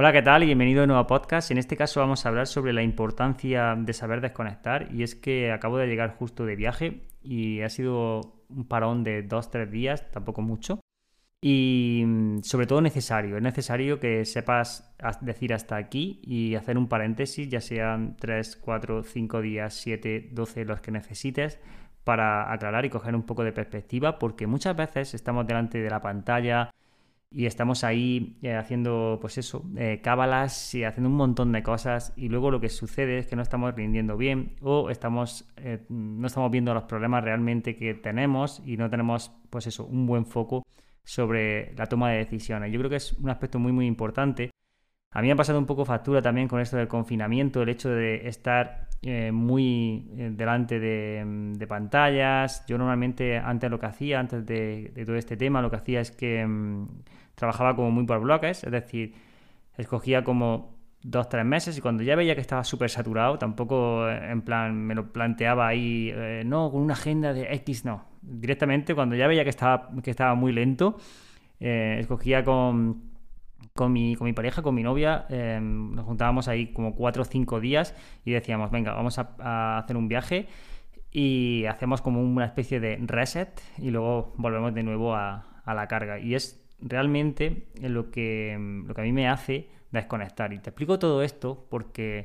Hola, ¿qué tal? Bienvenido a un nuevo podcast. En este caso vamos a hablar sobre la importancia de saber desconectar. Y es que acabo de llegar justo de viaje y ha sido un parón de dos, tres días, tampoco mucho. Y mm, sobre todo necesario. Es necesario que sepas decir hasta aquí y hacer un paréntesis, ya sean 3, 4, 5 días, 7, 12, los que necesites, para aclarar y coger un poco de perspectiva, porque muchas veces estamos delante de la pantalla y estamos ahí eh, haciendo, pues eso, eh, cábalas y haciendo un montón de cosas y luego lo que sucede es que no estamos rindiendo bien o estamos, eh, no estamos viendo los problemas realmente que tenemos y no tenemos, pues eso, un buen foco sobre la toma de decisiones. Yo creo que es un aspecto muy, muy importante. A mí me ha pasado un poco factura también con esto del confinamiento, el hecho de estar muy delante de, pantallas. Yo normalmente antes lo que hacía, antes de, todo este tema, lo que hacía es que mm, trabajaba como muy por bloques, es decir, escogía como dos, tres meses y cuando ya veía que estaba súper saturado, tampoco eh, en plan me lo planteaba ahí, eh, no, con una agenda de X, no. Directamente cuando ya veía que estaba, que estaba muy lento, eh, escogía con, con, mi, con mi pareja, con mi novia, nos juntábamos ahí como cuatro o cinco días y decíamos, venga, vamos a, hacer un viaje y hacemos como una especie de reset y luego volvemos de nuevo a, a la carga. Y es realmente lo que, lo que a mí me hace desconectar. Y te explico todo esto porque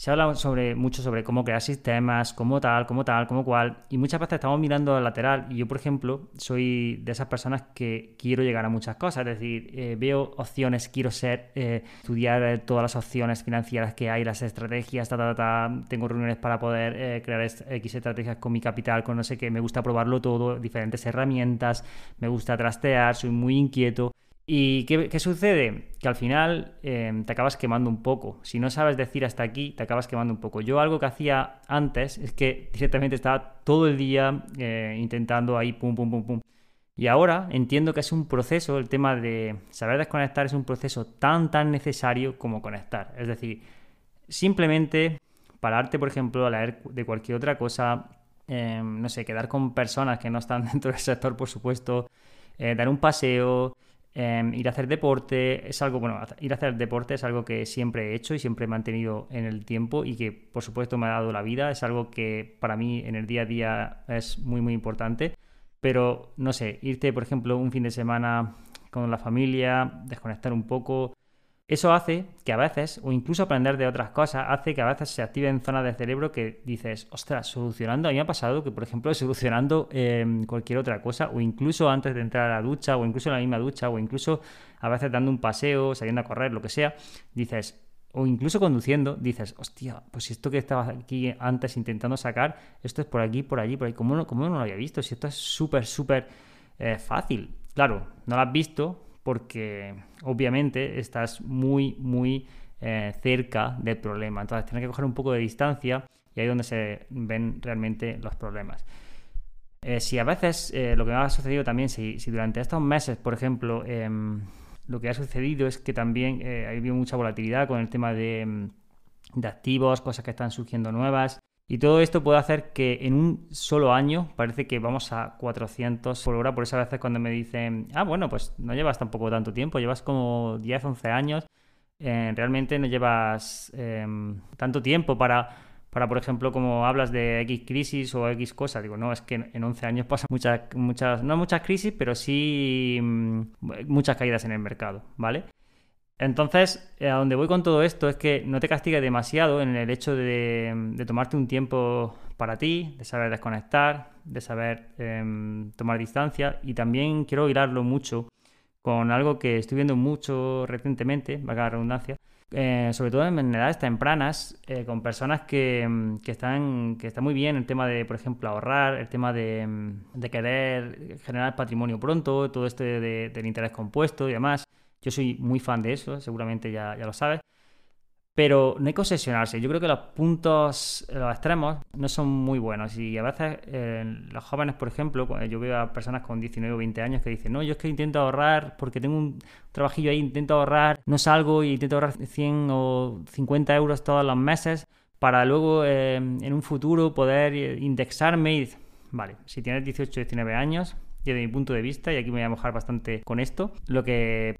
se habla sobre, mucho sobre cómo crear sistemas, cómo tal, cómo tal, cómo cual, y muchas veces estamos mirando al lateral y yo, por ejemplo, soy de esas personas que quiero llegar a muchas cosas, es decir, eh, veo opciones, quiero ser, eh, estudiar eh, todas las opciones financieras que hay, las estrategias, ta, ta, ta, tengo reuniones para poder crear X estrategias con mi capital, con no sé qué, me gusta probarlo todo, diferentes herramientas, me gusta trastear, soy muy inquieto. ¿Y qué, sucede? Que al final em, te acabas quemando un poco. Si no sabes decir hasta aquí, te acabas quemando un poco. Yo algo que hacía antes es que directamente estaba todo el día eh, intentando ahí pum, pum, pum, pum. Y ahora entiendo que es un proceso, el tema de saber desconectar es un proceso tan, tan necesario como conectar. Es decir, simplemente pararte, por ejemplo, a leer de cualquier otra cosa, em, no sé, quedar con personas que no están dentro del sector, por supuesto, eh, dar un paseo, Em, ir a hacer deporte es algo, bueno, ir a hacer deporte es algo que siempre he hecho y siempre he mantenido en el tiempo y que por supuesto me ha dado la vida, es algo que para mí en el día a día es muy muy importante, pero no sé, irte por ejemplo un fin de semana con la familia, desconectar un poco, eso hace que a veces, o incluso aprender de otras cosas, hace que a veces se activen zonas del cerebro que dices, ostras, solucionando, a mí me ha pasado que, por ejemplo, solucionando em, cualquier otra cosa, o incluso antes de entrar a la ducha, o incluso en la misma ducha, o incluso a veces dando un paseo, saliendo a correr, lo que sea, dices, o incluso conduciendo, dices, hostia, pues esto que estaba aquí antes intentando sacar, esto es por aquí, por allí, por ahí, ¿cómo no, cómo no lo había visto? Si esto es súper, súper eh, fácil. Claro, no lo has visto, porque obviamente estás muy, muy eh, cerca del problema. Entonces tienes que coger un poco de distancia y ahí es donde se ven realmente los problemas. Eh, si a veces eh, lo que ha sucedido también, si, durante estos meses, por ejemplo, em, lo que ha sucedido es que también ha habido mucha volatilidad con el tema de, em, de activos, cosas que están surgiendo nuevas, y todo esto puede hacer que en un solo año parece que vamos a 400 por hora. Por eso a veces cuando me dicen, ah, bueno, pues no llevas tampoco tanto tiempo, llevas como 10, 11 años, eh, realmente no llevas em, tanto tiempo para, para, por ejemplo, como hablas de X crisis o X cosa. Digo, no, es que en 11 años pasan muchas, muchas, no muchas crisis, pero sí mm, muchas caídas en el mercado, ¿vale? Entonces, eh, a donde voy con todo esto es que no te castigues demasiado en el hecho de, tomarte un tiempo para ti, de saber desconectar, de saber em, tomar distancia y también quiero hilarlo mucho con algo que estoy viendo mucho recientemente, valga la redundancia, eh, sobre todo en edades tempranas, eh, con personas que, están, que están muy bien el tema de, por ejemplo, ahorrar, el tema de, querer generar patrimonio pronto, todo esto del interés compuesto y demás. Yo soy muy fan de eso, seguramente ya, ya lo sabes. Pero no hay que obsesionarse. Yo creo que los puntos, los extremos, no son muy buenos. Y a veces eh, los jóvenes, por ejemplo, yo veo a personas con 19 o 20 años que dicen, no, yo es que intento ahorrar porque tengo un trabajillo ahí, intento ahorrar, no salgo y intento ahorrar 100 o 50 euros todos los meses para luego eh, en un futuro poder indexarme y... Vale, si tienes 18 o 19 años, desde mi punto de vista, y aquí me voy a mojar bastante con esto, lo que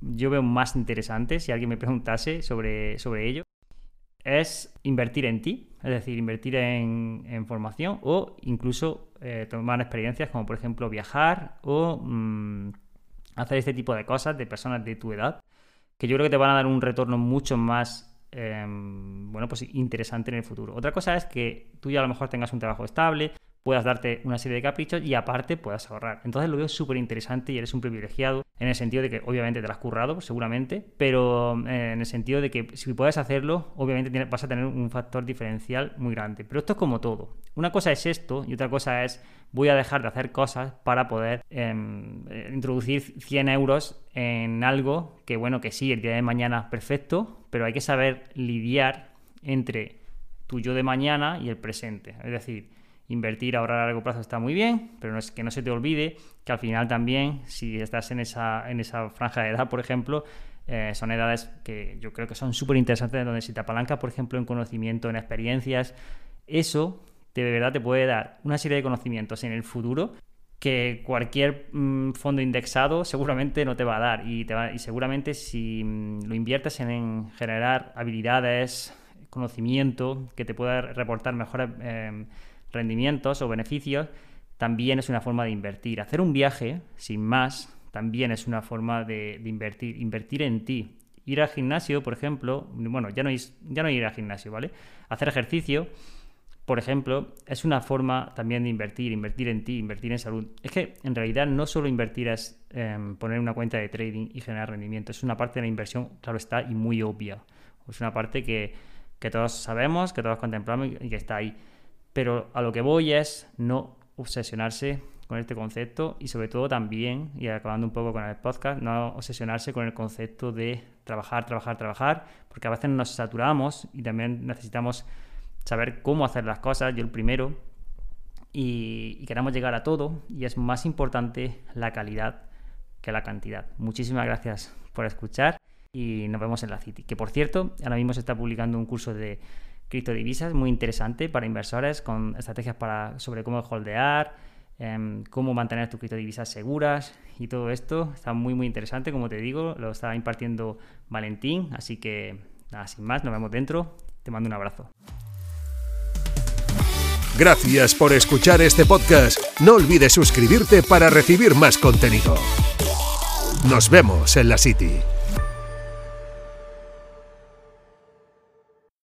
yo veo más interesante, si alguien me preguntase sobre, sobre ello, es invertir en ti, es decir, invertir en, formación o incluso eh, tomar experiencias como por ejemplo viajar o mm, hacer este tipo de cosas de personas de tu edad, que yo creo que te van a dar un retorno mucho más em, bueno, pues interesante en el futuro. Otra cosa es que tú ya a lo mejor tengas un trabajo estable, puedas darte una serie de caprichos y aparte puedas ahorrar. Entonces lo veo súper interesante y eres un privilegiado en el sentido de que obviamente te lo has currado, seguramente, pero eh, en el sentido de que si puedes hacerlo, obviamente vas a tener un factor diferencial muy grande. Pero esto es como todo. Una cosa es esto y otra cosa es voy a dejar de hacer cosas para poder em, eh, introducir 100 euros en algo que, bueno, que sí, el día de mañana perfecto, pero hay que saber lidiar entre tu yo de mañana y el presente. Es decir, invertir, ahorrar a largo plazo está muy bien, pero no es que no se te olvide que al final también, si estás en esa, en esa franja de edad, por ejemplo, eh, son edades que yo creo que son súper interesantes, donde si te apalancas, por ejemplo, en conocimiento, en experiencias, eso de verdad te puede dar una serie de conocimientos en el futuro que cualquier mm, fondo indexado seguramente no te va a dar. Y, te y seguramente si mm, lo inviertes en, generar habilidades, conocimiento que te pueda reportar mejores eh, rendimientos o beneficios, también es una forma de invertir. Hacer un viaje, sin más, también es una forma de, invertir. Invertir en ti. Ir al gimnasio, por ejemplo, bueno, ya no, ya no ir al gimnasio, ¿vale? Hacer ejercicio, por ejemplo, es una forma también de invertir, invertir en ti, invertir en salud. Es que en realidad no solo invertir es em, poner una cuenta de trading y generar rendimiento, es una parte de la inversión, claro está, y muy obvia. Es una parte que, que todos sabemos, que todos contemplamos y que está ahí. Pero a lo que voy es no obsesionarse con este concepto y sobre todo también, y acabando un poco con el podcast, no obsesionarse con el concepto de trabajar, trabajar, trabajar, porque a veces nos saturamos y también necesitamos saber cómo hacer las cosas, yo el primero, y, queremos llegar a todo y es más importante la calidad que la cantidad. Muchísimas gracias por escuchar y nos vemos en la City, que por cierto, ahora mismo se está publicando un curso de criptodivisas muy interesante para inversores con estrategias para, sobre cómo holdear, em, cómo mantener tus criptodivisas seguras y todo esto. Está muy muy interesante, como te digo, lo está impartiendo Valentín, así que nada, sin más, nos vemos dentro. Te mando un abrazo. Gracias por escuchar este podcast. No olvides suscribirte para recibir más contenido. Nos vemos en la City.